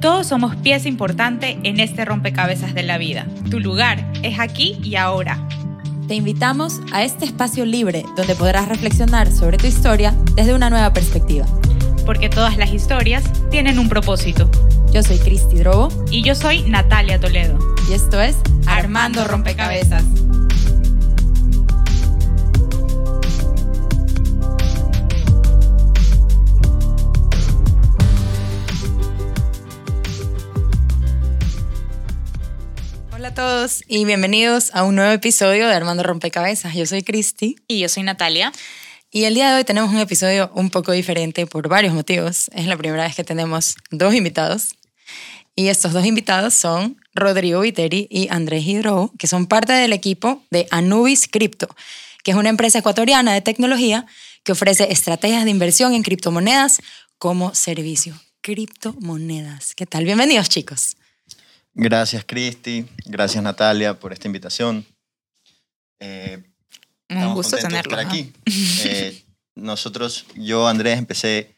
Todos somos pieza importante en este rompecabezas de la vida. Tu lugar es aquí y ahora. Te invitamos a este espacio libre donde podrás reflexionar sobre tu historia desde una nueva perspectiva. Porque todas las historias tienen un propósito. Yo soy Cristi Drobo Y yo soy Natalia Toledo. y esto es Armando Rompecabezas. Todos y bienvenidos a un nuevo episodio de Armando Rompecabezas. Yo soy Cristi Y yo soy Natalia. y el día de hoy tenemos un episodio un poco diferente por varios motivos. Es la primera vez que tenemos dos invitados y estos dos invitados son Rodrigo Viteri y Andrés Hidro, que son parte del equipo de Anubis Crypto, que es una empresa ecuatoriana de tecnología que ofrece estrategias de inversión en criptomonedas como servicio. Criptomonedas. ¿Qué tal? Bienvenidos, chicos. Gracias, Cristi. Gracias, Natalia, por esta invitación. Eh, Un gusto tenerlo. estar aquí. Eh, nosotros, yo, Andrés, empecé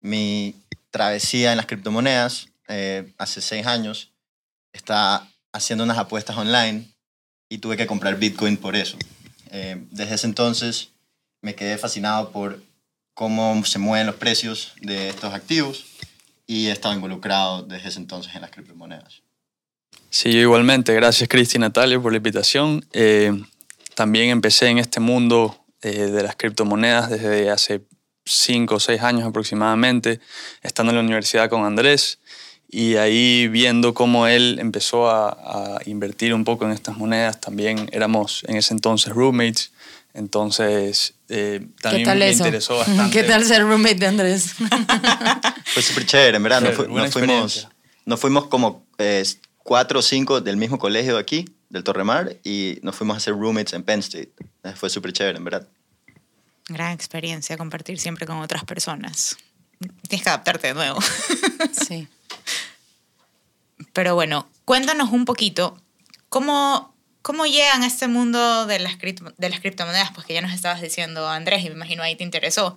mi travesía en las criptomonedas eh, hace seis años. Estaba haciendo unas apuestas online y tuve que comprar Bitcoin por eso. Eh, desde ese entonces me quedé fascinado por cómo se mueven los precios de estos activos y he estado involucrado desde ese entonces en las criptomonedas. Sí, yo igualmente. Gracias, Cristi y Natalia, por la invitación. Eh, también empecé en este mundo eh, de las criptomonedas desde hace cinco o seis años aproximadamente, estando en la universidad con Andrés y ahí viendo cómo él empezó a, a invertir un poco en estas monedas. También éramos en ese entonces roommates, entonces eh, también ¿Qué tal me eso? interesó bastante. ¿Qué tal ser roommate de Andrés? Fue súper chévere, en verdad. Nos, fuimos, nos fuimos como eh, cuatro o cinco del mismo colegio aquí, del Torremar, y nos fuimos a hacer roommates en Penn State. Eh, Fue súper chévere, en verdad. Gran experiencia compartir siempre con otras personas. Tienes que adaptarte de nuevo. sí. Pero bueno, cuéntanos un poquito cómo, cómo llegan a este mundo de las, cripto- de las criptomonedas, pues que ya nos estabas diciendo, Andrés, y me imagino ahí te interesó.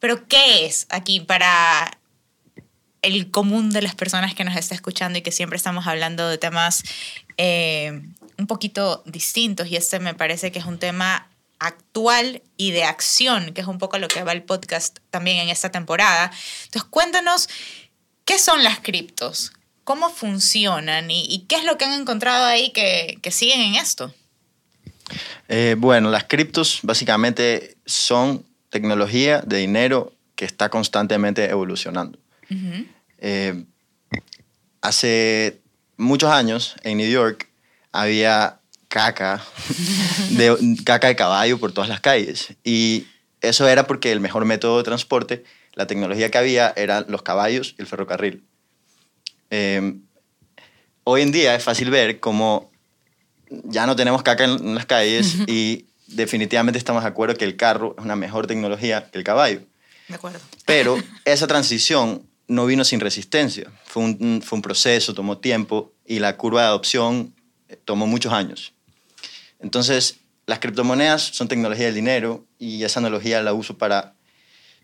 Pero ¿qué es aquí para el común de las personas que nos está escuchando y que siempre estamos hablando de temas eh, un poquito distintos? Y este me parece que es un tema actual y de acción, que es un poco lo que va el podcast también en esta temporada. Entonces, cuéntanos ¿Qué son las criptos? ¿Cómo funcionan? ¿Y, y qué es lo que han encontrado ahí que, que siguen en esto? Eh, bueno, las criptos básicamente son tecnología de dinero que está constantemente evolucionando. Eh, hace muchos años en New York había caca de, caca de caballo por todas las calles. Y eso era porque el mejor método de transporte, la tecnología que había, eran los caballos y el ferrocarril. Eh, hoy en día es fácil ver cómo ya no tenemos caca en las calles y definitivamente estamos de acuerdo que el carro es una mejor tecnología que el caballo. De acuerdo. Pero esa transición no vino sin resistencia. Fue un, fue un proceso, tomó tiempo y la curva de adopción eh, tomó muchos años. Entonces, las criptomonedas son tecnología del dinero y esa analogía la uso para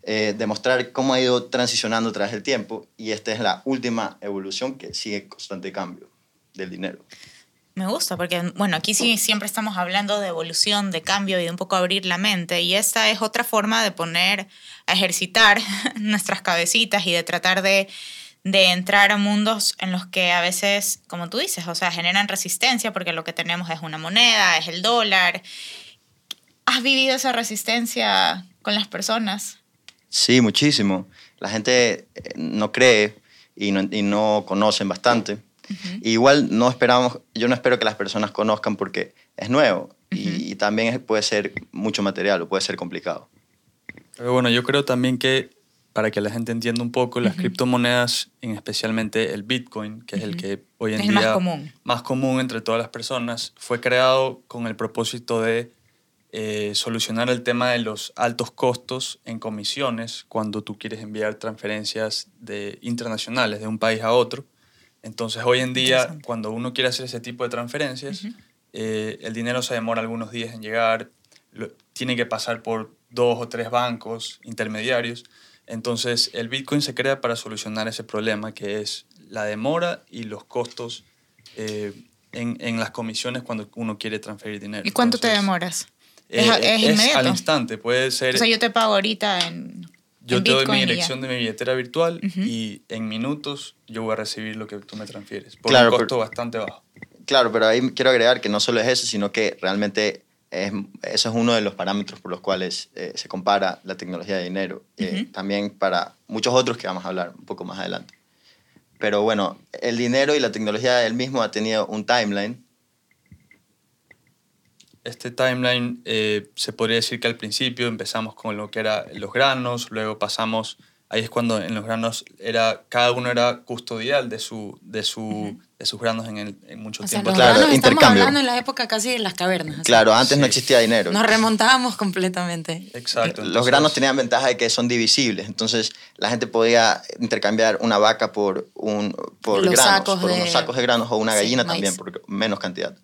eh, demostrar cómo ha ido transicionando a través del tiempo y esta es la última evolución que sigue constante cambio del dinero. Me gusta porque, bueno, aquí sí siempre estamos hablando de evolución, de cambio y de un poco abrir la mente. Y esta es otra forma de poner a ejercitar nuestras cabecitas y de tratar de, de entrar a mundos en los que a veces, como tú dices, o sea, generan resistencia porque lo que tenemos es una moneda, es el dólar. ¿Has vivido esa resistencia con las personas? Sí, muchísimo. La gente eh, no cree y no, y no conocen bastante. Igual no esperamos, yo no espero que las personas conozcan porque es nuevo y, y también puede ser mucho material o puede ser complicado. Pero bueno, yo creo también que para que la gente entienda un poco, las criptomonedas, en especialmente el Bitcoin, que es el que hoy en Es día más común. más común entre todas las personas, fue creado con el propósito de eh, solucionar el tema de los altos costos en comisiones cuando tú quieres enviar transferencias de, internacionales de un país a otro. Entonces, hoy en día, cuando uno quiere hacer ese tipo de transferencias, eh, el dinero se demora algunos días en llegar, lo- tiene que pasar por dos o tres bancos intermediarios. Entonces, el Bitcoin se crea para solucionar ese problema que es la demora y los costos eh, en, en, las comisiones cuando uno quiere transferir dinero. ¿Y cuánto te demoras? ¿Es, eh, es, inmediato? al instante, puede ser... O sea, yo te pago ahorita en... Yo te doy mi dirección de mi billetera virtual y en minutos yo voy a recibir lo que tú me transfieres por un costo bastante bajo. Claro, pero ahí quiero agregar que no solo es eso, sino que realmente es, eso es uno de los parámetros por los cuales eh, se compara la tecnología de dinero. Eh, también para muchos otros que vamos a hablar un poco más adelante. Pero bueno, el dinero y la tecnología del mismo ha tenido un timeline. Este timeline eh, se podría decir que al principio empezamos con lo que eran los granos, luego pasamos, ahí es cuando en los granos era, cada uno era custodial de su, de su, de sus granos en, el, en mucho tiempo. claro, estamos intercambio. hablando en la época casi de las cavernas. Claro, antes no existía dinero. Nos remontábamos completamente. Exacto. Los granos tenían ventaja de que son divisibles, entonces la gente podía intercambiar una vaca por, un, por granos, por unos sacos de granos o una gallina también, por menos cantidad.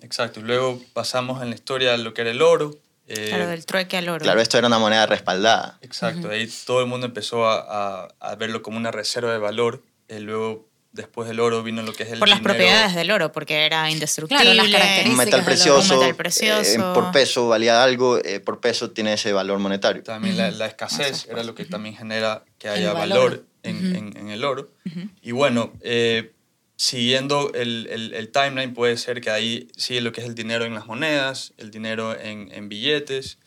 Exacto, y luego pasamos en la historia a lo que era el oro. Eh, claro, del trueque al oro. Claro, esto era una moneda respaldada. Exacto, ahí todo el mundo empezó a, a, verlo como una reserva de valor. Eh, luego después del oro vino lo que es el Por las propiedades del oro, porque era indestructible. Claro, las características un metal precioso, un metal precioso. Eh, por peso valía algo, eh, por peso tiene ese valor monetario. También la, la, escasez era lo que también genera que haya valor, en, en, en, el oro. Y bueno, eh, siguiendo el, el, el, timeline puede ser que ahí sigue lo que es el dinero en las monedas, el dinero en, en billetes.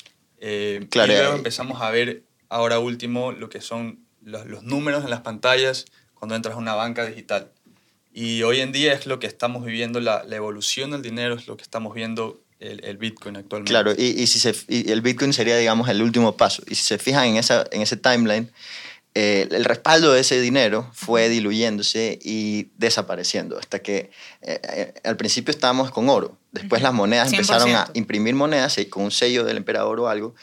claro, y luego empezamos a ver ahora último lo que son los, los números en las pantallas cuando entras a una banca digital. Y hoy en día es lo que estamos viviendo, la, la evolución del dinero es lo que estamos viendo el, el Bitcoin actualmente. Claro, y, y si se, y el Bitcoin sería, digamos, el último paso. Y si se fijan en, esa, en ese timeline, eh, el respaldo de ese dinero fue diluyéndose y desapareciendo, hasta que eh, eh, al principio estábamos con oro, después las monedas 100%. empezaron a imprimir monedas con un sello del emperador o algo,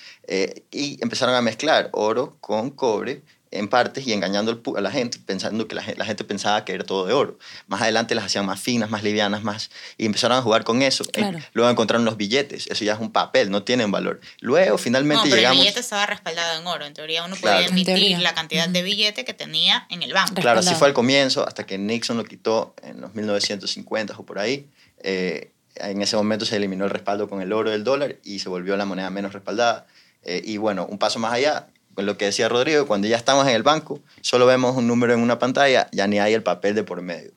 y empezaron a mezclar oro con cobre en partes y engañando a la gente, pensando que la gente, la gente, pensaba que era todo de oro. Más adelante las hacían más finas, más livianas, más y empezaron a jugar con eso. Claro. Luego encontraron los billetes, eso ya es un papel, no tienen valor. Luego finalmente no, pero llegamos... el billete estaba respaldado en oro, en teoría uno claro. podía emitir la cantidad de billete que tenía en el banco. Claro, así fue al comienzo, hasta que Nixon lo quitó en los 1950 o por ahí. Eh, en ese momento se eliminó el respaldo con el oro del dólar y se volvió la moneda menos respaldada. Eh, y bueno, un paso más allá, lo que decía Rodrigo, cuando ya estamos en el banco, solo vemos un número en una pantalla, ya ni hay el papel de por medio.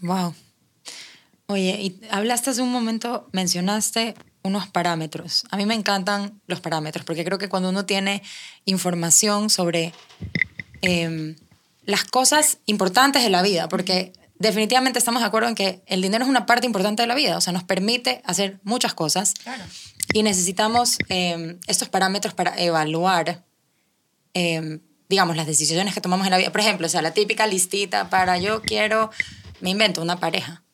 Wow. Oye, hablaste hace un momento, mencionaste unos parámetros. A mí me encantan los parámetros, porque creo que cuando uno tiene información sobre eh, las cosas importantes de la vida, porque definitivamente estamos de acuerdo en que el dinero es una parte importante de la vida, o sea, nos permite hacer muchas cosas. Claro. Y necesitamos eh, estos parámetros para evaluar, eh, digamos, las decisiones que tomamos en la vida. Por ejemplo, o sea, la típica listita para yo quiero, me invento una pareja.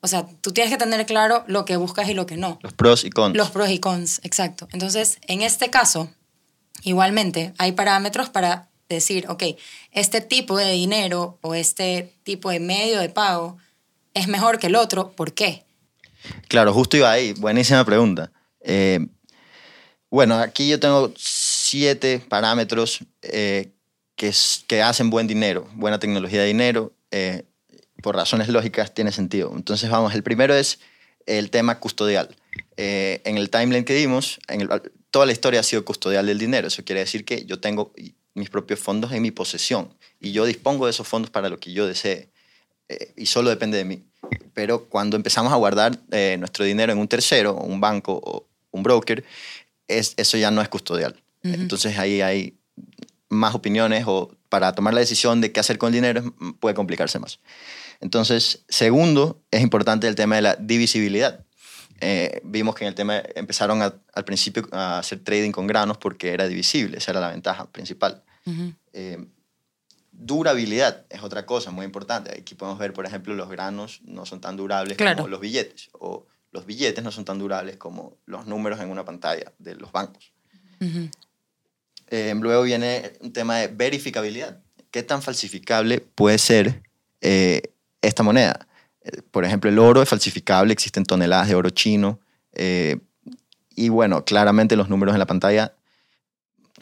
O sea, tú tienes que tener claro lo que buscas y lo que no. Los pros y cons. Los pros y cons, exacto. Entonces, en este caso, igualmente, hay parámetros para decir, ok, este tipo de dinero o este tipo de medio de pago es mejor que el otro, ¿por qué? Claro, justo iba ahí. Buenísima pregunta. Eh, bueno, aquí yo tengo siete parámetros eh, que, que, hacen buen dinero, buena tecnología de dinero. Eh, por razones lógicas tiene sentido. Entonces, vamos, el primero es el tema custodial. En el timeline que dimos, toda la historia ha sido custodial del dinero. Eso quiere decir que yo tengo mis propios fondos en mi posesión y yo dispongo de esos fondos para lo que yo desee eh, y solo depende de mí. Pero cuando empezamos a guardar eh, nuestro dinero en un tercero, un banco o un broker, es, eso ya no es custodial. Uh -huh. Entonces ahí hay más opiniones o para tomar la decisión de qué hacer con el dinero puede complicarse más. Entonces, segundo, es importante el tema de la divisibilidad. Eh, vimos que en el tema empezaron a, al principio a hacer trading con granos porque era divisible, esa era la ventaja principal. Uh -huh. eh, durabilidad es otra cosa muy importante. Aquí podemos ver, por ejemplo, los granos no son tan durables claro. como los billetes, o los billetes no son tan durables como los números en una pantalla de los bancos. Uh -huh. eh, luego viene un tema de verificabilidad. ¿Qué tan falsificable puede ser eh, esta moneda? Por ejemplo, el oro es falsificable, existen toneladas de oro chino. Eh, y bueno, claramente los números en la pantalla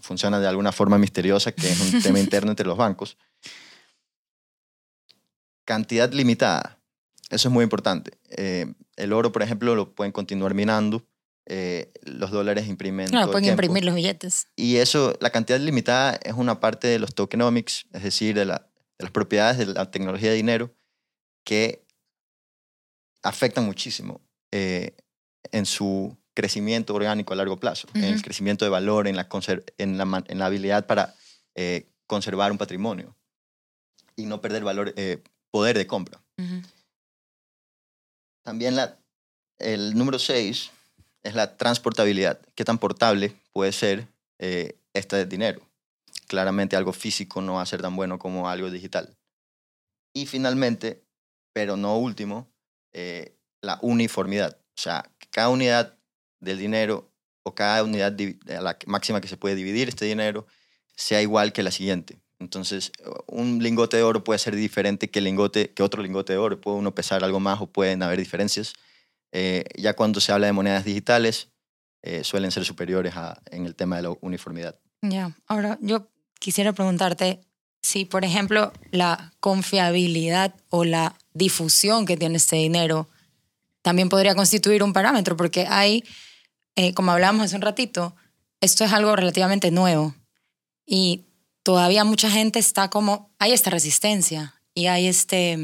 funcionan de alguna forma misteriosa, que es un tema interno entre los bancos. cantidad limitada. Eso es muy importante. Eh, el oro, por ejemplo, lo pueden continuar minando. eh, los dólares imprimen. Claro, todo el pueden tiempo. imprimir los billetes. Y eso, la cantidad limitada es una parte de los tokenomics, es decir, de, la- de las propiedades de la tecnología de dinero que afectan muchísimo eh, en su crecimiento orgánico a largo plazo, en el crecimiento de valor, en la, en la, en la habilidad para eh, conservar un patrimonio y no perder valor, eh, poder de compra. Ujú. También la, el número 6 es la transportabilidad. ¿Qué tan portable puede ser eh, este dinero? Claramente algo físico no va a ser tan bueno como algo digital. Y finalmente, pero no último, eh, la uniformidad. O sea, cada unidad del dinero o cada unidad a la máxima que se puede dividir este dinero sea igual que la siguiente. Entonces, un lingote de oro puede ser diferente que, lingote, que otro lingote de oro. Puede uno pesar algo más o pueden haber diferencias. Eh, ya cuando se habla de monedas digitales, eh, suelen ser superiores a, en el tema de la uniformidad. Ya, ahora yo quisiera preguntarte si, por ejemplo, la confiabilidad o la difusión que tiene este dinero también podría constituir un parámetro, porque hay, eh, como hablábamos hace un ratito, esto es algo relativamente nuevo y todavía mucha gente está como, hay esta resistencia y hay este,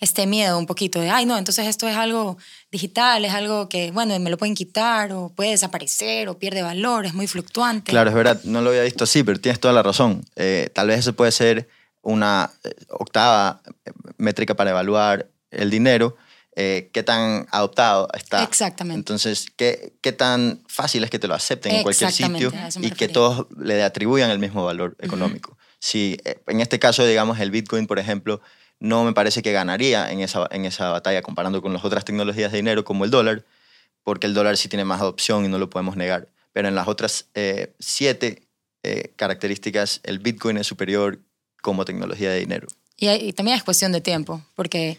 este miedo un poquito de, ay, no, entonces esto es algo digital, es algo que, bueno, me lo pueden quitar o puede desaparecer o pierde valor, es muy fluctuante. Claro, es verdad, no lo había visto así, pero tienes toda la razón. Eh, tal vez eso puede ser una eh, octava eh, métrica para evaluar el dinero, eh, qué tan adoptado está. Exactamente. Entonces, ¿qué, qué tan fácil es que te lo acepten en cualquier sitio y que todos le atribuyan el mismo valor económico. Si eh, en este caso, digamos, el Bitcoin, por ejemplo, no me parece que ganaría en esa, en esa batalla comparando con las otras tecnologías de dinero como el dólar, porque el dólar sí tiene más adopción y no lo podemos negar. Pero en las otras eh, siete eh, características, el Bitcoin es superior como tecnología de dinero. Y, hay- y también es cuestión de tiempo, porque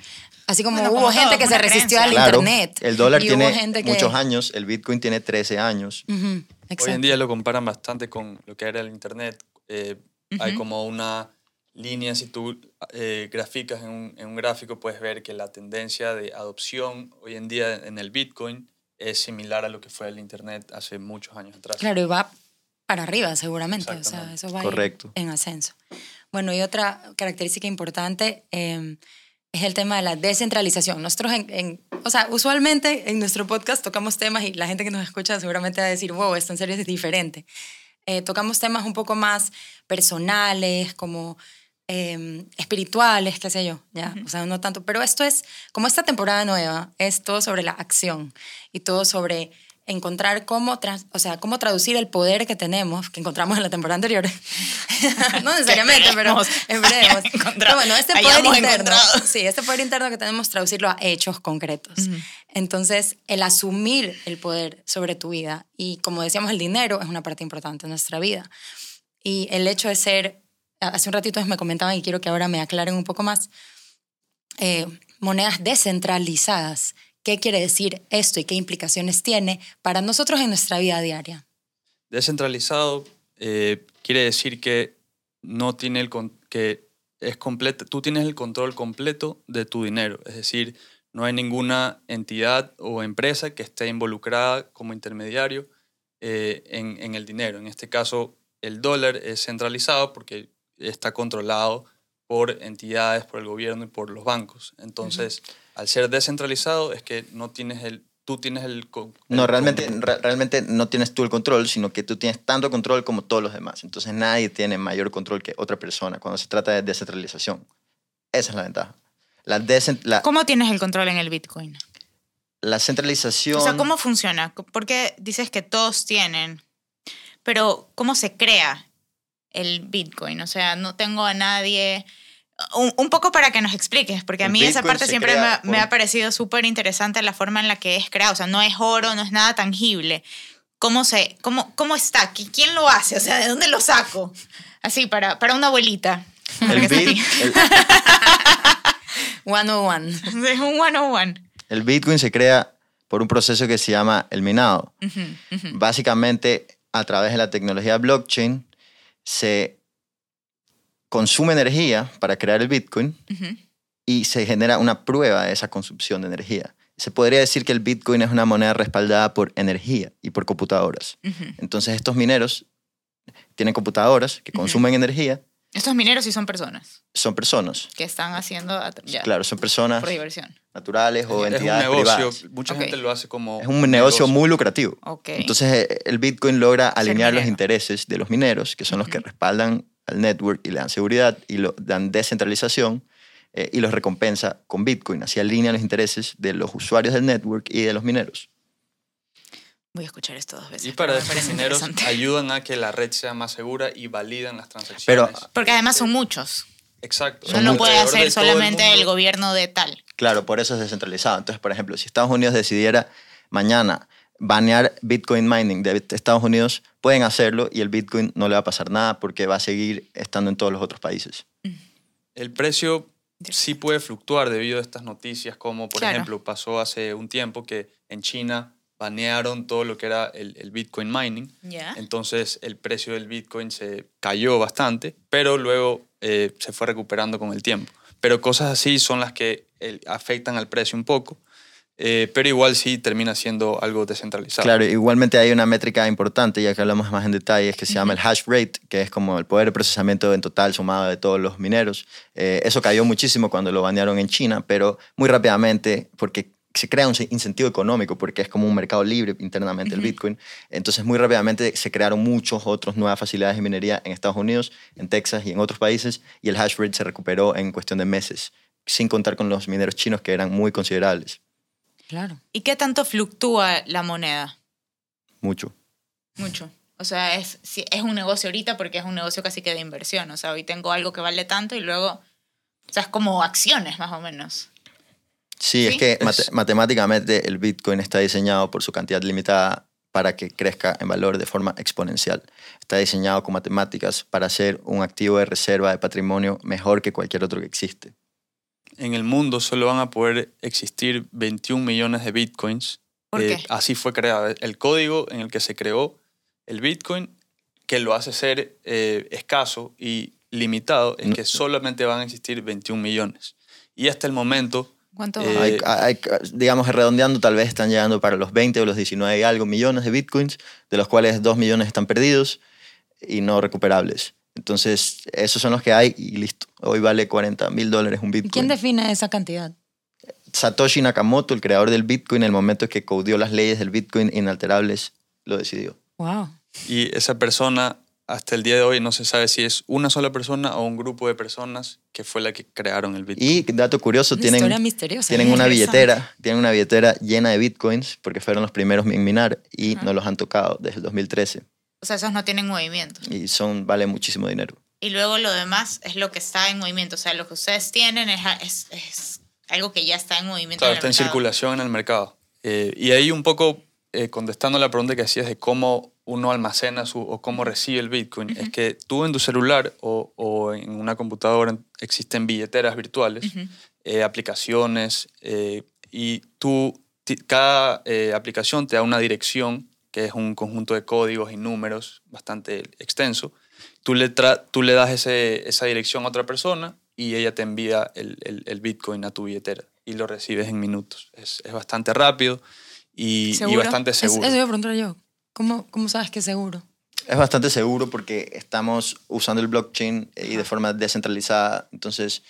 así como Bueno, hubo como gente todo, que se resistió creencia. al Claro, internet. el dólar tiene que- muchos años, el Bitcoin tiene 13 años. Ujú, Hoy exacto. en día lo comparan bastante con lo que era el Internet. Eh, Hay Ujú. como una línea, si tú eh, graficas en un, en un gráfico, puedes ver que la tendencia de adopción hoy en día en el Bitcoin es similar a lo que fue el Internet hace muchos años atrás. Claro, y va para arriba seguramente, o sea, eso va Correcto. en ascenso. Bueno, y otra característica importante eh, es el tema de la descentralización. Nosotros, en, en- o sea, usualmente en nuestro podcast tocamos temas y la gente que nos escucha seguramente va a decir, wow, esto en serio es diferente. Eh, tocamos temas un poco más personales, como eh, espirituales, qué sé yo, ya, o sea, no tanto, pero esto es, como esta temporada nueva, es todo sobre la acción y todo sobre encontrar cómo, o sea, cómo traducir el poder que tenemos, que encontramos en la temporada anterior. no necesariamente, pero esperemos Pero bueno, este poder interno, sí, este poder interno que tenemos, traducirlo a hechos concretos. Entonces, el asumir el poder sobre tu vida y, como decíamos, el dinero es una parte importante de nuestra vida. Y el hecho de ser, hace un ratito me comentaban y quiero que ahora me aclaren un poco más, eh, monedas descentralizadas. ¿Qué quiere decir esto y qué implicaciones tiene para nosotros en nuestra vida diaria? Descentralizado eh, quiere decir que no tiene el que es completo, tú tienes el control completo de tu dinero, es decir, no hay ninguna entidad o empresa que esté involucrada como intermediario eh, en, en el dinero. En este caso, el dólar es centralizado porque está controlado por entidades, por el gobierno y por los bancos. Entonces, al ser descentralizado es que no tienes el, tú tienes el... No, realmente, re- realmente no tienes tú el control, sino que tú tienes tanto control como todos los demás. Entonces nadie tiene mayor control que otra persona cuando se trata de descentralización. Esa es la ventaja. La, ¿Cómo tienes el control en el Bitcoin? la centralización... O sea, ¿cómo funciona? Porque dices que todos tienen, pero ¿cómo se crea el Bitcoin? O sea, no tengo a nadie... Un, un poco para que nos expliques, porque a mí esa parte siempre me, ha- por- me ha parecido súper interesante la forma en la que es creado. O sea, no es oro, no es nada tangible. ¿Cómo, se, cómo, cómo está? ¿Qui- ¿Quién lo hace? O sea, ¿de dónde lo saco? Así, para, para una abuelita. el, bit- el- 101. Es un one-on-one. el Bitcoin se crea por un proceso que se llama el minado. Básicamente, a través de la tecnología blockchain, se consume energía para crear el Bitcoin y se genera una prueba de esa consumpción de energía. Se podría decir que el Bitcoin es una moneda respaldada por energía y por computadoras. Entonces estos mineros tienen computadoras que consumen energía, Estos mineros sí son personas son personas. que están haciendo ya, Claro, son personas por diversión. naturales o es un entidades negocio, privadas. mucha Ok. gente lo hace como... Es un negocio muy lucrativo. Entonces eh, el Bitcoin logra alinear los intereses de los mineros, que son los que respaldan al network y le dan seguridad y lo dan descentralización eh, y los recompensa con Bitcoin. Así alinea los intereses de los usuarios del network y de los mineros. Voy a escuchar esto dos veces. Y para parece mineros ayudan a que la red sea más segura y validan las transacciones. Pero- Porque además son muchos. Exacto. No Son lo muchos. puede hacer el solamente el, mundo. gobierno de tal. Claro, por eso es descentralizado. Entonces, por ejemplo, si Estados Unidos decidiera mañana banear Bitcoin mining de Estados Unidos, pueden hacerlo y el Bitcoin no le va a pasar nada porque va a seguir estando en todos los otros países. El precio sí puede fluctuar debido a estas noticias, como por Claro. ejemplo pasó hace un tiempo que en China banearon todo lo que era el, el Bitcoin mining. Ya. Entonces el precio del Bitcoin se cayó bastante, pero luego eh, se fue recuperando con el tiempo. Pero cosas así son las que eh, afectan al precio un poco, eh, pero igual sí termina siendo algo descentralizado. Claro, igualmente hay una métrica importante, ya que hablamos más en detalle, que se llama el hash rate, que es como el poder de procesamiento en total sumado de todos los mineros. Eh, eso cayó muchísimo cuando lo banearon en China, pero muy rápidamente, porque se crea un incentivo económico, porque es como un mercado libre internamente el Ujú. Bitcoin. Entonces, muy rápidamente se crearon muchos otros nuevas facilidades de minería en Estados Unidos, en Texas y en otros países, y el hash rate se recuperó en cuestión de meses, sin contar con los mineros chinos, que eran muy considerables. Claro. ¿Y qué tanto fluctúa la moneda? Mucho. Mucho. O sea, es, es un negocio ahorita porque es un negocio casi que de inversión. O sea, hoy tengo algo que vale tanto y luego... O sea, es como acciones más o menos. Sí, es que mate- matemáticamente el Bitcoin está diseñado por su cantidad limitada para que crezca en valor de forma exponencial. Está diseñado con matemáticas para ser un activo de reserva de patrimonio mejor que cualquier otro que existe. En el mundo solo van a poder existir 21 millones de Bitcoins. ¿Por Eh, qué? Así fue creado. El código en el que se creó el Bitcoin, que lo hace ser eh, escaso y limitado, es No. que solamente van a existir 21 millones. Y hasta el momento, ¿Cuánto? Eh, Hay- hay- digamos, redondeando, tal vez están llegando para los 20 o los 19 y algo millones de Bitcoins, de los cuales 2 millones están perdidos y no recuperables. Entonces, esos son los que hay y listo. Hoy vale 40 mil dólares un ¿Y Bitcoin. quién define esa cantidad? Satoshi Nakamoto, el creador del Bitcoin, en el momento que codió las leyes del Bitcoin inalterables, lo decidió. Wow. y esa persona, hasta el día de hoy, no se sabe si es una sola persona o un grupo de personas que fue la que crearon el Bitcoin. Y dato curioso, Una tienen, misteriosa. tienen ¿eh? una billetera, tienen una billetera llena de Bitcoins porque fueron los primeros en minar y Ajá. no los han tocado desde el 2013 O sea, esos no tienen movimiento. y son vale muchísimo dinero. Y luego lo demás es lo que está en movimiento. O sea, lo que ustedes tienen es, es, es algo que ya está en movimiento. Claro, en el está en mercado. circulación en el mercado. Eh, y ahí un poco, eh, contestando la pregunta que hacías de cómo uno almacena su, o cómo recibe el Bitcoin, es que tú en tu celular o, o en una computadora existen billeteras virtuales, Ujú. eh, aplicaciones, eh, y tú, cada eh, aplicación te da una dirección, que es un conjunto de códigos y números bastante extenso. Tú le, tra- tú le das ese, esa dirección a otra persona y ella te envía el, el- el Bitcoin a tu billetera y lo recibes en minutos. Es, es bastante rápido y, y ¿Seguro? bastante Es- seguro. Eso iba a preguntar yo. ¿Cómo, ¿Cómo sabes que es seguro? Es bastante seguro porque estamos usando el blockchain y de forma descentralizada. Entonces,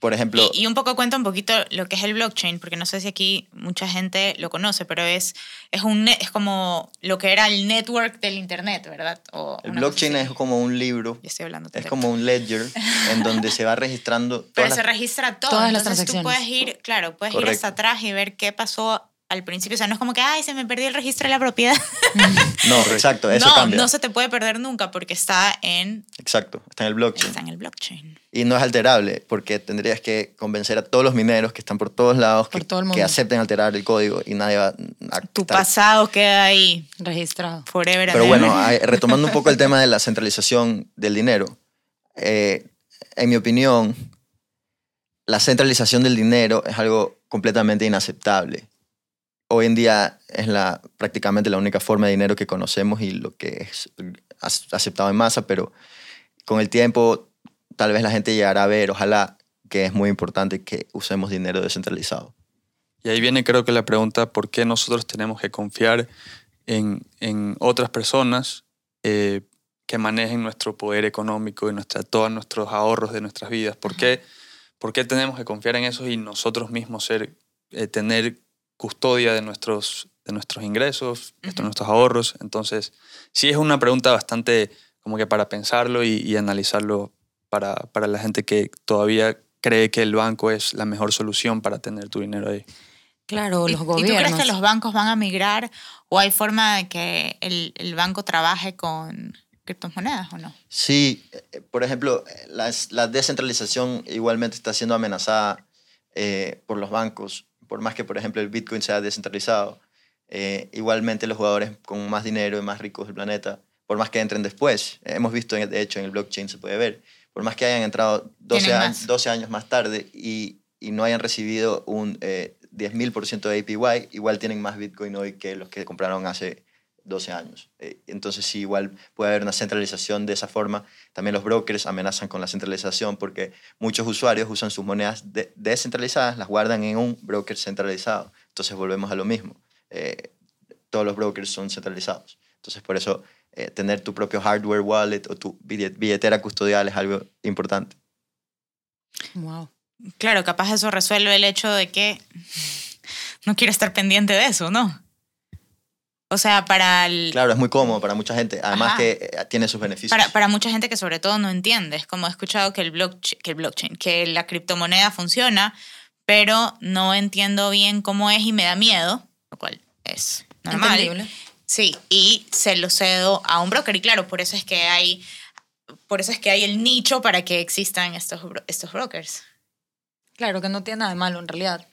por ejemplo, Y, y un poco cuenta un poquito lo que es el blockchain, porque no sé si aquí mucha gente lo conoce, pero es, es, un, es como lo que era el network del Internet, ¿verdad? O el blockchain es como un libro, Yo estoy hablando es como un ledger en donde se va registrando Pero todas se las- registra todo. Todas las entonces tú transacciones. puedes ir, claro, puedes ir Correcto. hasta atrás y ver qué pasó al principio. O sea, no es como que, ay, se me perdió el registro de la propiedad. No, exacto, eso no, cambia. no se te puede perder nunca porque está en, Exacto, está en el blockchain. está en el blockchain. Y no es alterable, porque tendrías que convencer a todos los mineros que están por todos lados Por que, todo acepten alterar el código y nadie va a Tu estar- pasado queda ahí Registrado. forever Pero bueno, retomando un poco el tema de la centralización del dinero, eh, en mi opinión, la centralización del dinero es algo completamente inaceptable. Hoy en día es la, prácticamente la única forma de dinero que conocemos y lo que es ac- aceptado en masa, pero con el tiempo tal vez la gente llegará a ver, ojalá, que es muy importante que usemos dinero descentralizado. Y ahí viene creo que la pregunta, ¿por qué nosotros tenemos que confiar en, en otras personas eh, que manejen nuestro poder económico y nuestra, todos nuestros ahorros de nuestras vidas? ¿Por qué, por qué tenemos que confiar en eso y nosotros mismos ser, eh, tener custodia de nuestros, de nuestros ingresos, de nuestros ahorros? Entonces, sí es una pregunta bastante como que para pensarlo y, y analizarlo para, para la gente que todavía cree que el banco es la mejor solución para tener tu dinero ahí. Claro, ¿Y, los y tú gobiernos. crees que los bancos van a migrar o hay forma de que el, el banco trabaje con criptomonedas o no? Sí, eh, por ejemplo, las- la descentralización igualmente está siendo amenazada eh, por los bancos. Por más que, por ejemplo, el Bitcoin sea descentralizado, eh, igualmente los jugadores con más dinero y más ricos del planeta, por más que entren después, eh, hemos visto, en- de hecho, en el blockchain se puede ver, por más que hayan entrado 12, Tienen años, más. 12 años más tarde y, y no hayan recibido un eh, 10.000% de APY, igual tienen más Bitcoin hoy que los que compraron hace 12 años. Eh, entonces, sí, igual puede haber una centralización de esa forma. También los brokers amenazan con la centralización porque muchos usuarios usan sus monedas de- descentralizadas, las guardan en un broker centralizado. Entonces, volvemos a lo mismo. Eh, todos los brokers son centralizados. Entonces, por eso, eh, tener tu propio hardware wallet o tu billet- billetera custodial es algo importante. Wow. Claro, capaz eso resuelve el hecho de que no quiero estar pendiente de eso, ¿no? O sea, para el, Claro, es muy cómodo para mucha gente. Además Ajá. que eh, tiene sus beneficios. para, para mucha gente que sobre todo no entiende. Es como he escuchado que el, blockchain, que el blockchain, que la criptomoneda funciona, pero no entiendo bien cómo es y me da miedo, lo cual es normal. Entendible. Sí, y se lo cedo a un broker. Y claro, por eso es que hay, por eso es que hay el nicho para que existan estos, estos brokers. Claro que no tiene nada de malo en realidad.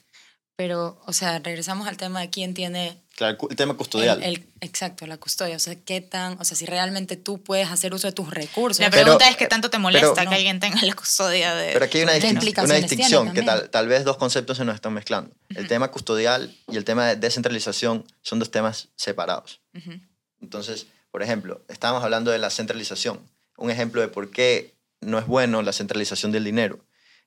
Pero, o sea, regresamos al tema de quién tiene Claro, el tema custodial. el, el- exacto, la custodia. O sea, qué tan, o sea, si realmente tú puedes hacer uso de tus recursos. La Pero- pregunta es qué tanto te molesta pero- que alguien tenga la custodia de... Pero aquí hay una, ¿Qué distin- una distinción, que tal, tal vez dos conceptos se nos están mezclando. El tema custodial y el tema de descentralización son dos temas separados. Ujú. Entonces, por ejemplo, estábamos hablando de la centralización. Un ejemplo de por qué no es bueno la centralización del dinero.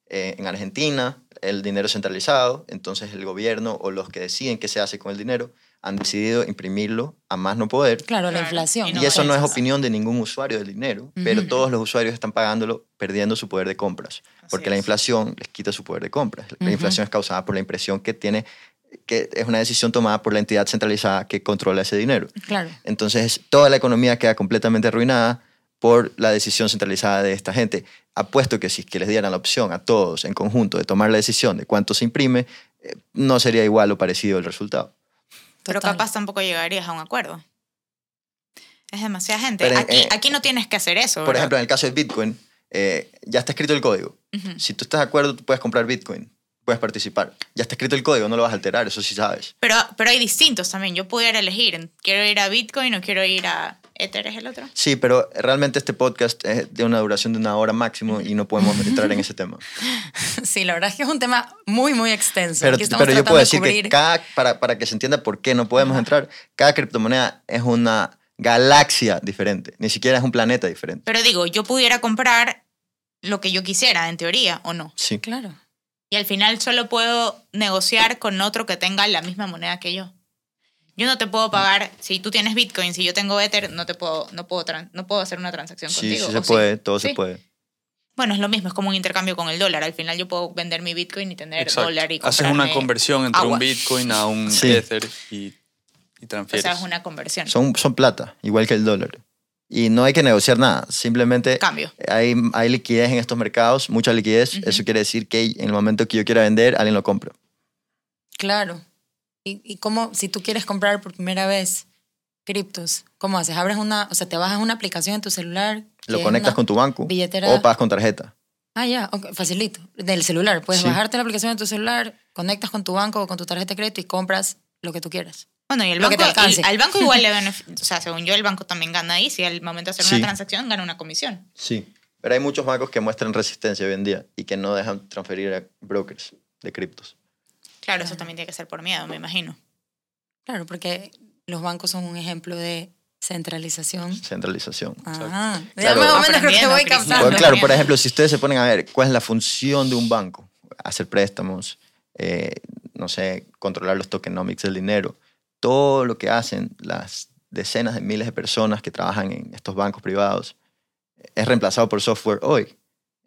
Eh, en Argentina, el dinero es centralizado, entonces el gobierno o los que deciden qué se hace con el dinero han decidido imprimirlo a más no poder. Claro, la inflación. y Y eso no es opinión de ningún usuario del dinero, pero todos los usuarios están pagándolo, perdiendo su poder de compras, porque la inflación les quita su poder de compras. La inflación es causada por la impresión que tiene, que es una decisión tomada por la entidad centralizada que controla ese dinero. Claro. Entonces, toda la economía queda completamente arruinada por la decisión centralizada de esta gente. Apuesto que si es que les dieran la opción a todos en conjunto de tomar la decisión de cuánto se imprime, eh, no sería igual o parecido el resultado. Pero Total. capaz tampoco llegarías a un acuerdo. Es demasiada gente. Pero, aquí, eh, aquí no tienes que hacer eso. Por ¿verdad? ejemplo, en el caso de Bitcoin, eh, ya está escrito el código. Si tú estás de acuerdo, tú puedes comprar Bitcoin, puedes participar. Ya está escrito el código, no lo vas a alterar, eso sí sabes. pero, pero hay distintos también. Yo pudiera elegir. ¿Quiero ir a Bitcoin o quiero ir a Ether? ¿Es el otro? Sí, pero realmente este podcast es de una duración de una hora máximo y no podemos entrar en ese tema. Sí, la verdad es que es un tema muy, muy extenso. Pero, yo puedo de decir cubrir- que cada, para, para que se entienda por qué no podemos entrar, cada criptomoneda es una galaxia diferente, ni siquiera es un planeta diferente. Pero digo, yo pudiera comprar lo que yo quisiera, en teoría, o no. Sí. Claro. Y al final solo puedo negociar con otro que tenga la misma moneda que yo. Yo no te puedo pagar, si tú tienes Bitcoin, si yo tengo Ether, no te puedo, no puedo, no puedo hacer una transacción Sí, contigo. sí ¿o se puede, todo Sí. se puede. Bueno, es lo mismo, es como un intercambio con el dólar. Al final yo puedo vender mi Bitcoin y tener Exacto. dólar y Haces una conversión entre agua. un Bitcoin a un Sí. Ether y, y O transfieres. sea, es una conversión. Son, son plata, igual que el dólar. Y no hay que negociar nada, simplemente Cambio. hay, hay liquidez en estos mercados, mucha liquidez. Eso quiere decir que en el momento que yo quiera vender, alguien lo compra. Claro. ¿Y, y cómo, si tú quieres comprar por primera vez criptos, cómo haces? Abres una, o sea, te bajas una aplicación en tu celular. Lo conectas con tu banco billetera. o pagas con tarjeta. Ah, ya, facilito. Del celular. Puedes Sí. bajarte la aplicación en tu celular, conectas con tu banco o con tu tarjeta de crédito y compras lo que tú quieras. Bueno, y el banco, al banco igual le beneficia. O sea, según yo, el banco también gana ahí. Si al momento de hacer Sí. una transacción, gana una comisión. Sí. Pero hay muchos bancos que muestran resistencia hoy en día y que no dejan transferir a brokers de criptos. Claro, eso también tiene que ser por miedo, me imagino. Claro, porque los bancos son un ejemplo de Centralización. Centralización. Ah, ya Claro. más o menos creo que voy captando. Claro, por ejemplo, si ustedes se ponen a ver cuál es la función de un banco, hacer préstamos, eh, no sé, controlar los tokenomics del dinero, todo lo que hacen las decenas de miles de personas que trabajan en estos bancos privados es reemplazado por software hoy.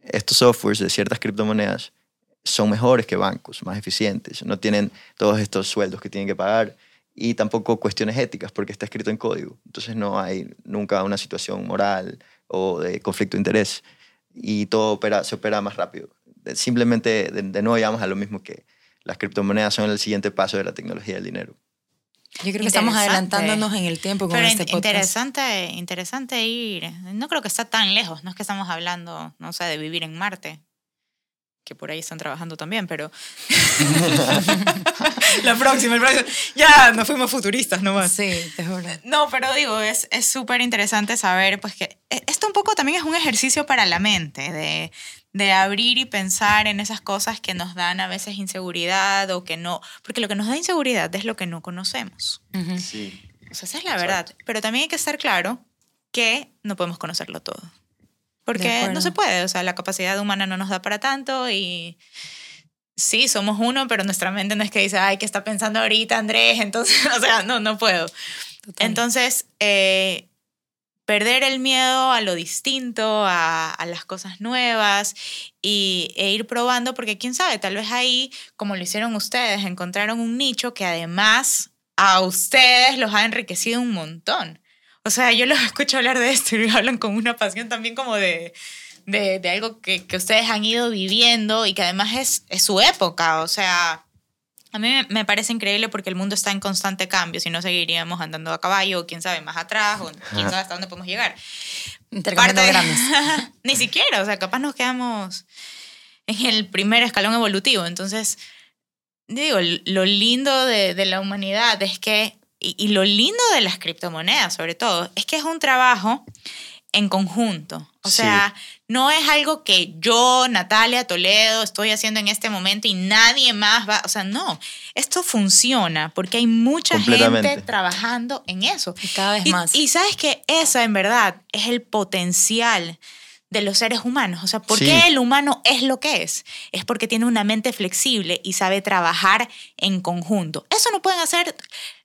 Estos softwares de ciertas criptomonedas son mejores que bancos, más eficientes, no tienen todos estos sueldos que tienen que pagar y tampoco cuestiones éticas porque está escrito en código. Entonces no hay nunca una situación moral o de conflicto de interés y todo opera, se opera más rápido. Simplemente de, de nuevo llegamos a lo mismo que las criptomonedas son el siguiente paso de la tecnología del dinero. Yo creo que estamos adelantándonos en el tiempo con Pero este in- podcast. interesante, interesante ir. No creo que está tan lejos. No es que estamos hablando, no sé, de vivir en Marte. Que por ahí están trabajando también, pero. la próxima, el próximo. Ya, nos fuimos futuristas nomás. Sí, te juro. No, pero digo, es es súper interesante saber, pues que e- esto un poco también es un ejercicio para la mente, de, de abrir y pensar en esas cosas que nos dan a veces inseguridad o que no, porque lo que nos da inseguridad es lo que no conocemos. Sí. O sea, esa es la verdad. Pero también hay que estar claro que no podemos conocerlo todo. Porque no se puede, o sea, la capacidad humana no nos da para tanto y sí, somos uno, pero nuestra mente no es que dice, ay, ¿qué está pensando ahorita Andrés? Entonces, o sea, no, no puedo. Total. Entonces, eh, perder el miedo a lo distinto, a, a las cosas nuevas y, e ir probando, porque quién sabe, tal vez ahí, como lo hicieron ustedes, encontraron un nicho que además a ustedes los ha enriquecido un montón. O sea, yo los escucho hablar de esto y hablan con una pasión también como de, de, de algo que, que ustedes han ido viviendo y que además es, es su época. O sea, a mí me- parece increíble porque el mundo está en constante cambio, si no seguiríamos andando a caballo, o quién sabe, más atrás, o quién sabe hasta dónde podemos llegar. Parte- gramas. Ni siquiera, o sea, capaz nos quedamos en el primer escalón evolutivo. Entonces, digo, lo lindo de, de la humanidad es que, y, y lo lindo de las criptomonedas sobre todo, es que es un trabajo en conjunto. O Sí. sea, no es algo que yo, Natalia Toledo, estoy haciendo en este momento y nadie más va. O sea, no. Esto funciona porque hay mucha gente trabajando en eso. Y cada vez Y- más. Y, sabes que eso en verdad es el potencial de los seres humanos. O sea, ¿por Sí. qué el humano es lo que es? Es porque tiene una mente flexible y sabe trabajar en conjunto. Eso no pueden hacer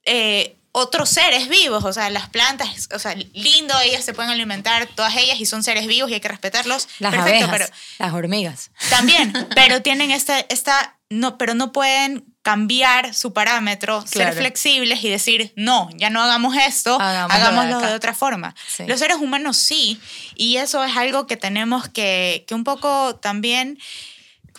eh, otros seres vivos. O sea, las plantas, o sea, lindo, ellas se pueden alimentar, todas ellas, y son seres vivos y hay que respetarlos. Las Perfecto, abejas, las hormigas. pero también, pero tienen esta, esta, no, pero no pueden cambiar su parámetro, Claro. ser flexibles y decir, no, ya no hagamos esto, Hagámoslo de hagámoslo de, acá". otra forma. Sí. Los seres humanos sí, y eso es algo que tenemos que, que un poco también,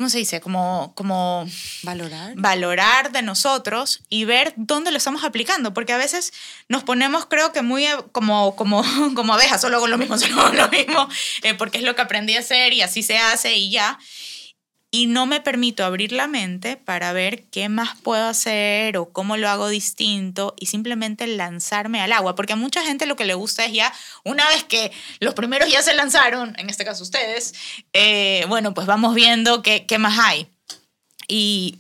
¿cómo se dice? Como, como Valorar. valorar de nosotros y ver dónde lo estamos aplicando, porque a veces nos ponemos, creo que muy eh, como, como, como abejas, solo hago lo mismo, solo hago lo mismo, eh, porque es lo que aprendí a hacer y así se hace y ya. Y no me permito abrir la mente para ver qué más puedo hacer o cómo lo hago distinto y simplemente lanzarme al agua, porque a mucha gente lo que le gusta es ya, una vez que los primeros ya se lanzaron, en este caso ustedes, eh, bueno, pues vamos viendo qué, qué más hay. Y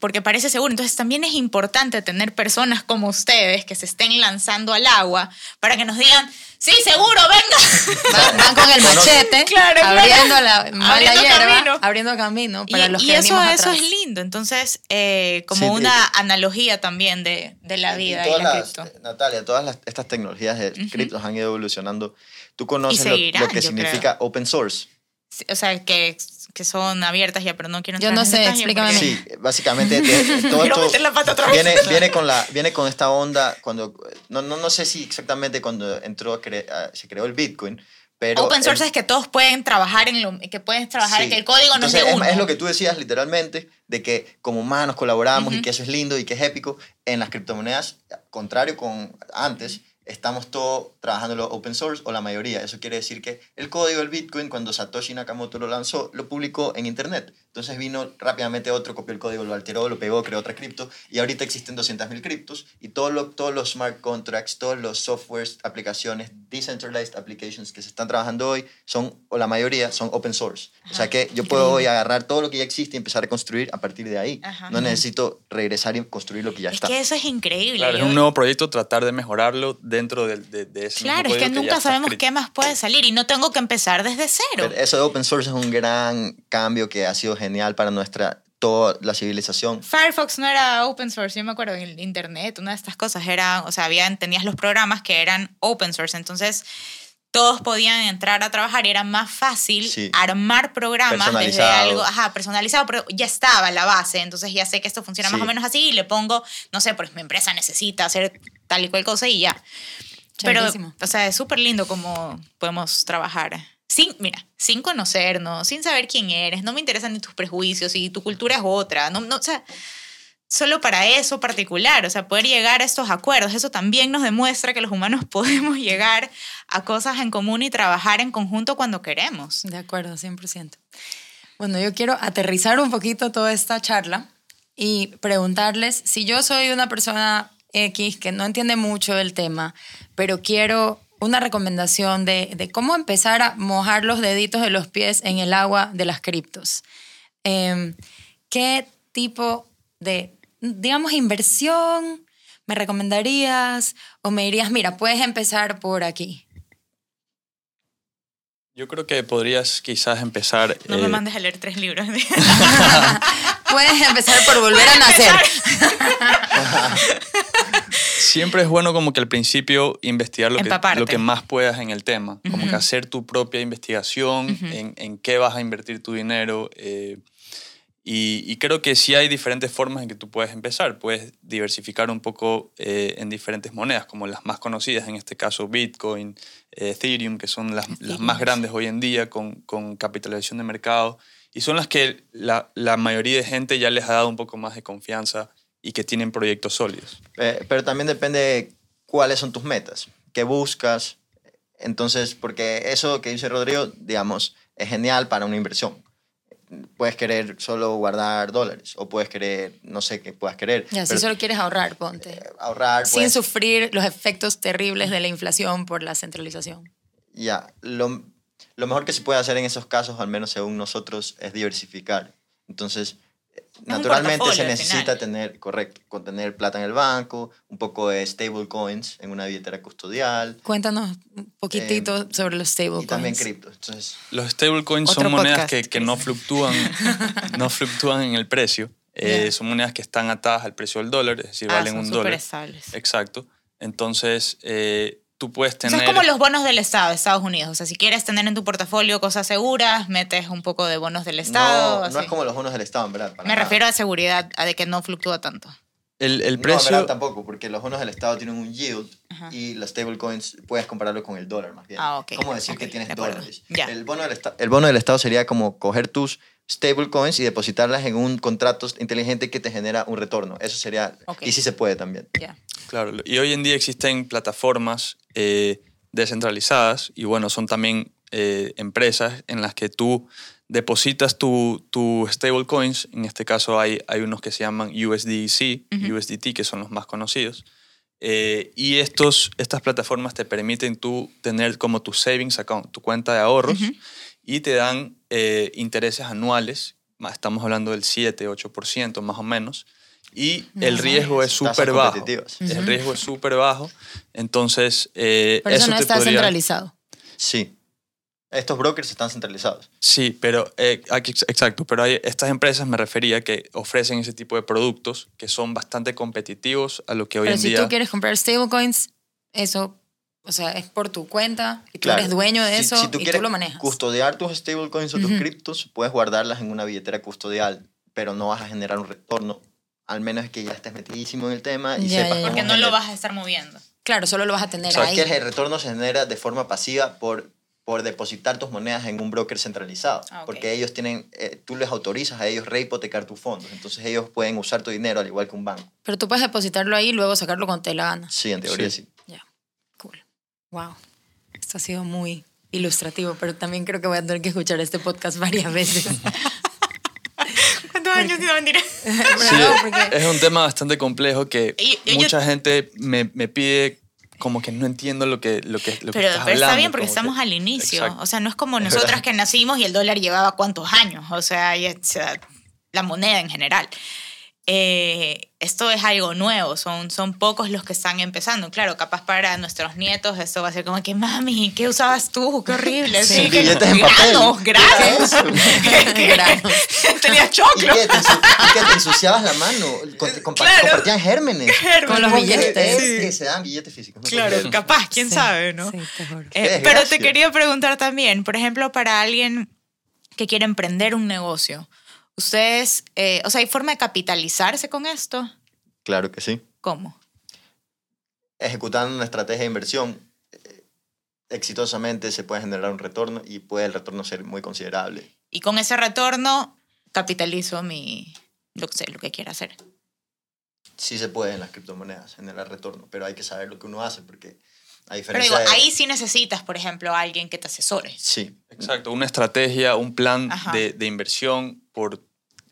porque parece seguro. Entonces también es importante tener personas como ustedes que se estén lanzando al agua para que nos digan, sí, seguro, venga. Van, van con el machete, Claro, claro. abriendo la mala Abriendo hierba, camino. abriendo camino para y los y que eso, venimos eso atrás. es lindo. Entonces, eh, como Sí, una de- analogía también de, de la Y vida y, todas la las- cripto. Natalia, todas las- estas tecnologías de criptos han ido evolucionando. Tú conoces lo- seguirán, lo, que yo significa open source. O sea, que, que son abiertas ya, pero no quiero Yo entrar no en sé, detalle explícame a porque-. Sí, básicamente de- de- todo Quiero esto meter la pata otra vez. viene, viene, con la, viene con esta onda cuando, no, no, no sé si exactamente cuando entró, a cre- a- se creó el Bitcoin, pero... Open source el- es que todos pueden trabajar en lo que pueden trabajar en Sí. que el código no Entonces, es de uno. Es, lo que tú decías literalmente, de que como humanos colaboramos y que eso es lindo y que es épico. En las criptomonedas, contrario con antes, estamos todos trabajando en lo open source o la mayoría. Eso quiere decir que el código del Bitcoin, cuando Satoshi Nakamoto lo lanzó, lo publicó en Internet. Entonces vino rápidamente otro, copió el código, lo alteró, lo pegó, creó otra cripto y ahorita existen 200.000 criptos y todo lo- todos los smart contracts, todos los softwares, aplicaciones, decentralized applications que se están trabajando hoy son, o la mayoría, son open source. O sea que yo puedo hoy agarrar todo lo que ya existe y empezar a construir a partir de ahí. Ajá. No necesito regresar y construir lo que ya Es está. que eso es increíble. Claro, es Yo- un nuevo proyecto tratar de mejorarlo dentro de, de, de ese mismo Claro, es que nunca sabemos qué más puede salir y no tengo que empezar desde cero. Pero eso de open source es un gran cambio que ha sido genial para nuestra toda la civilización. Firefox no era open source, yo me acuerdo en el internet, una de estas cosas era, o sea, había, tenías los programas que eran open source, entonces todos podían entrar a trabajar y era más fácil Sí. armar programas desde Personalizado. algo, ajá, personalizado, pero ya estaba la base, entonces ya sé que esto funciona más o menos así y le pongo, no sé, pues mi empresa necesita hacer tal y cual cosa y ya. Pero, o sea, es súper lindo cómo podemos trabajar. Sin, mira, sin conocernos, sin saber quién eres, no me interesan ni tus prejuicios y tu cultura es otra. No, no, o sea, solo para eso particular, o sea, poder llegar a estos acuerdos, eso también nos demuestra que los humanos podemos llegar a cosas en común y trabajar en conjunto cuando queremos. De acuerdo, 100%. Bueno, yo quiero aterrizar un poquito toda esta charla y preguntarles si yo soy una persona X que no entiende mucho del tema, pero quiero una recomendación de, de cómo empezar a mojar los deditos de los pies en el agua de las criptos. Em, ¿Qué tipo de, digamos, inversión me recomendarías o me dirías, mira, puedes empezar por aquí? Yo creo que podrías quizás empezar... No eh, me mandes a leer tres libros. Puedes empezar por volver a nacer. Siempre es bueno como que al principio investigar lo que, Empaparte. lo que más puedas en el tema, como que hacer tu propia investigación en, en qué vas a invertir tu dinero. eh, y, y creo que sí hay diferentes formas en que tú puedes empezar. Puedes diversificar un poco eh, en diferentes monedas, como las más conocidas, en este caso Bitcoin, eh, Ethereum, que son las, las más grandes hoy en día con, con capitalización de mercado. Y son las que la, la mayoría de gente ya les ha dado un poco más de confianza y que tienen proyectos sólidos. Eh, pero también depende de cuáles son tus metas, qué buscas. Entonces, porque eso que dice Rodrigo, digamos, es genial para una inversión. Puedes querer solo guardar dólares o puedes querer, no sé qué puedas querer. Ya, si pero, solo quieres ahorrar, ponte. eh, ahorrar, Sin puedes- sufrir los efectos terribles de la inflación por la centralización. Ya, lo, lo mejor que se puede hacer en esos casos, al menos según nosotros, es diversificar. Entonces, eh, naturalmente se necesita tener, correcto, contener plata en el banco, un poco de stable coins en una billetera custodial Cuéntanos un poquitito sobre los stablecoins. y también cripto. Entonces, Los stablecoins Otro son monedas que, que no fluctúan, no fluctúan en el precio. Eh. Son monedas que están atadas al precio del dólar, es decir, Ah, valen son un dólar. estables. Exacto. Entonces, eh, tú puedes O tener... sea, es como los bonos del Estado de Estados Unidos. O sea, si quieres tener en tu portafolio cosas seguras, metes un poco de bonos del Estado. no, no es como los bonos del Estado, en verdad. para Me nada. refiero a seguridad, a de que no fluctúa tanto. El, el No, precio... en verdad tampoco, porque los bonos del Estado tienen un yield y los stablecoins puedes compararlo con el dólar más bien. Ah, ok, ¿Cómo decir que tienes de dólares? El, bono del el bono del Estado sería como coger tus stablecoins y depositarlas en un contrato inteligente que te genera un retorno. Eso sería... Ok. Y sí se puede también. Ya. Claro, y hoy en día existen plataformas eh, descentralizadas y bueno, son también eh, empresas en las que tú depositas tu, tu stablecoins, en este caso hay, hay unos que se llaman USDC, USDT, que son los más conocidos, eh, y estos, estas plataformas te permiten tú tener como tu savings account, tu cuenta de ahorros, y te dan eh, intereses anuales, estamos hablando del 7, 8% más o menos, y el riesgo es súper bajo. El riesgo es súper bajo. Entonces, eh, Pero eso, no te está podría- centralizado. Sí. Estos brokers están centralizados. Sí, pero eh, aquí, exacto, pero hay, estas empresas me refería que ofrecen ese tipo de productos que son bastante competitivos a lo que hoy Pero en si día... tú quieres comprar stablecoins, eso, o sea, es por tu cuenta y tú Claro. eres dueño de Si- eso si tú y quieres tú lo manejas. custodiar tus stablecoins o tus criptos, puedes guardarlas en una billetera custodial, pero no vas a generar un retorno, al menos que ya estés metidísimo en el tema y Ya, sepas ya, Porque no lo vas a estar moviendo. Claro, solo lo vas a tener O sea, ahí. que el retorno se genera de forma pasiva por, por depositar tus monedas en un broker centralizado. Ah, ok. Porque ellos tienen, eh, tú les autorizas a ellos rehipotecar tus fondos. Entonces ellos pueden usar tu dinero al igual que un banco. Pero tú puedes depositarlo ahí y luego sacarlo cuando te la gana. Sí, en teoría sí. Sí. Wow. Esto ha sido muy ilustrativo, pero también creo que voy a tener que escuchar este podcast varias veces. ¿Cuántos años tiene mentira? Sí, No, porque- es un tema bastante complejo que Y- y yo- mucha gente me, me pide como que no entiendo lo que, lo que, lo que Pero, estás pero está hablando, bien porque estamos que- al inicio. Exacto. O sea, no es como nosotras que nacimos y el dólar llevaba cuántos años. O sea, y, o sea, la moneda en general. Eh, esto es algo nuevo, son, son pocos los que están empezando. Claro, capaz para nuestros nietos esto va a ser como que, mami, ¿qué usabas tú? ¡Qué horrible! Sí, Sí, que billetes en papel. granos, granos. Granos. Tenía ¿Y choclo. qué? ¿Te, y qué? ¿Te ensuciabas la mano? Con- compa- Claro. Compartían gérmenes. Con los billetes. Es que se dan billetes físicos. ¿no? Claro, capaz, quién Sí, sabe, ¿no? Sí, te. Eh, pero te quería preguntar también, por ejemplo, para alguien que quiere emprender un negocio, ¿ustedes, eh, o sea, hay forma de capitalizarse con esto? Claro que sí. ¿Cómo? Ejecutando una estrategia de inversión eh, exitosamente se puede generar un retorno y puede el retorno ser muy considerable. Y con ese retorno capitalizo mi, lo que sé, lo que quiera hacer. Sí se puede en las criptomonedas generar retorno, pero hay que saber lo que uno hace porque a Pero diferencia digo, de- ahí sí necesitas, por ejemplo, a alguien que te asesore. Sí, Exacto, una estrategia, un plan de, de inversión por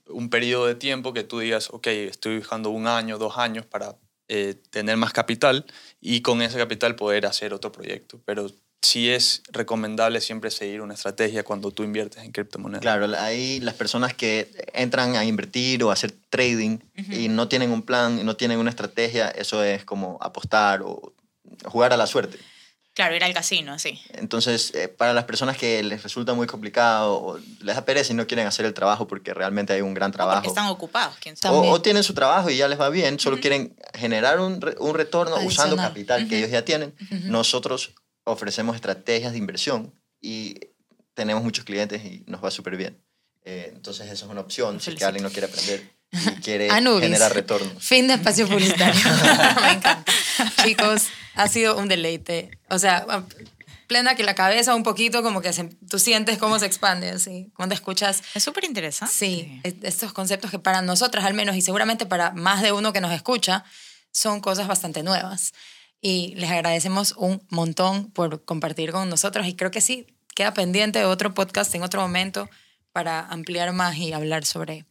un periodo de tiempo que tú digas, ok, estoy buscando un año, dos años para eh, tener más capital y con ese capital poder hacer otro proyecto. Pero sí es recomendable siempre seguir una estrategia cuando tú inviertes en criptomonedas. Claro, la- ahí las personas que entran a invertir o a hacer trading y no tienen un plan, y no tienen una estrategia, eso es como apostar o jugar a la suerte. Claro, ir al casino, sí. Entonces, eh, para las personas que les resulta muy complicado o les da pereza y no quieren hacer el trabajo porque realmente hay un gran O porque trabajo. están ocupados, quién sabe. O, o tienen su trabajo y ya les va bien, solo quieren generar un, re- un retorno usando Adicional. capital que ellos ya tienen. Nosotros ofrecemos estrategias de inversión y tenemos muchos clientes y nos va súper bien. Eh, entonces, eso es una opción si alguien no quiere aprender y quiere Anubis. generar retorno. Fin de espacio publicitario. Me encanta. Chicos, ha sido un deleite. O sea, plena que la cabeza un poquito como que se- tú sientes cómo se expande, así. Cuando escuchas, Es súper interesante. sí, es- estos conceptos que para nosotras al menos y seguramente para más de uno que nos escucha, son cosas bastante nuevas. Y les agradecemos un montón por compartir con nosotros y creo que sí, queda pendiente otro podcast en otro momento para ampliar más y hablar sobre...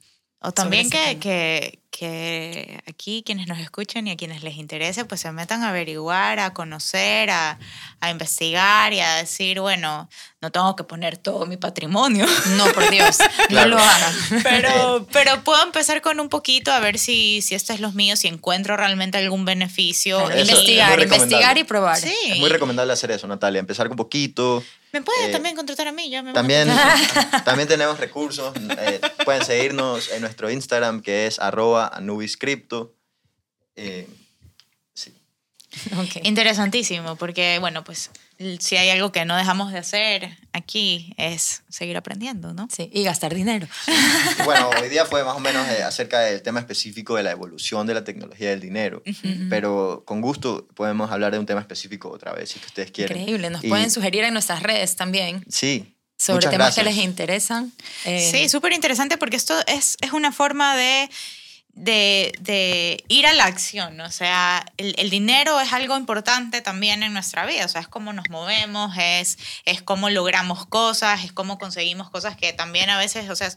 O también que, que, que aquí quienes nos escuchen y a quienes les interese, pues se metan a averiguar, a conocer, a, a investigar y a decir, bueno, no tengo que poner todo mi patrimonio, No, por Dios, Claro. no lo hagan. pero, pero puedo empezar con un poquito a ver si, si esto es lo mío, si encuentro realmente algún beneficio. Claro, investigar, investigar y probar. Sí. Es muy recomendable hacer eso, Natalia. Empezar con poquito. Me pueden Eh, también contratar a mí, ya me También, también tenemos recursos. eh, pueden seguirnos en nuestro Instagram que es arroba anubiscripto. Eh, sí. Interesantísimo, porque bueno, pues si hay algo que no dejamos de hacer aquí es seguir aprendiendo, ¿no? Sí, y gastar dinero. Y Bueno, hoy día fue más o menos eh, acerca del tema específico de la evolución de la tecnología del dinero. Pero con gusto podemos hablar de un tema específico otra vez, si que ustedes quieren. Increíble. Nos Y- pueden sugerir en nuestras redes también Sí. sobre muchas temas que gracias. les interesan. Eh, Sí, súper interesante porque esto es, es una forma de, de, de ir a la acción. O sea, el, el dinero es algo importante también en nuestra vida. O sea, es cómo nos movemos, es, es cómo logramos cosas, es cómo conseguimos cosas que también a veces, o sea,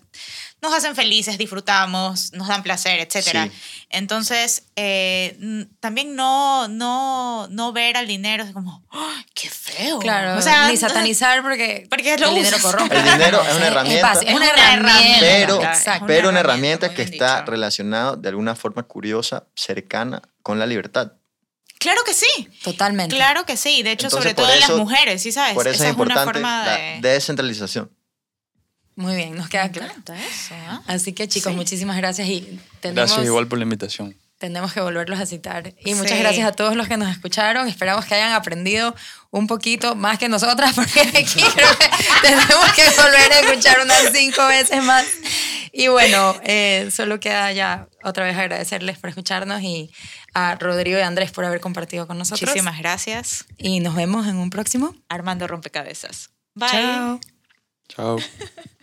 nos hacen felices, disfrutamos, nos dan placer, etcétera. Sí. Entonces, eh, también no, no, no ver al dinero es como, ¡ay, qué feo! Claro, o sea, ni satanizar porque, Porque lo el dinero usas. corrompe. El dinero es una herramienta. Es, Es una una herramienta. herramienta. Pero, Exacto. pero una herramienta, herramienta muy que está dicho. Relacionada de alguna forma curiosa, cercana con la libertad. Claro que sí. Totalmente. Claro que sí, de hecho, Entonces, sobre todo en las mujeres, ¿sí sabes? Por eso Esa es es una importante forma la de... descentralización. Muy bien, nos queda claro. eso, ¿ah? Así que chicos, Sí. muchísimas gracias y tenemos, Gracias igual por la invitación. tenemos que volverlos a citar. Y Sí. muchas gracias a todos los que nos escucharon. Esperamos que hayan aprendido un poquito más que nosotras, porque aquí creo que tenemos que volver a escuchar unas cinco veces más. Y bueno, eh, solo queda ya otra vez agradecerles por escucharnos y a Rodrigo y Andrés por haber compartido con nosotros. Muchísimas gracias. Y nos vemos en un próximo. Armando Rompecabezas. Bye. Chao. Chao.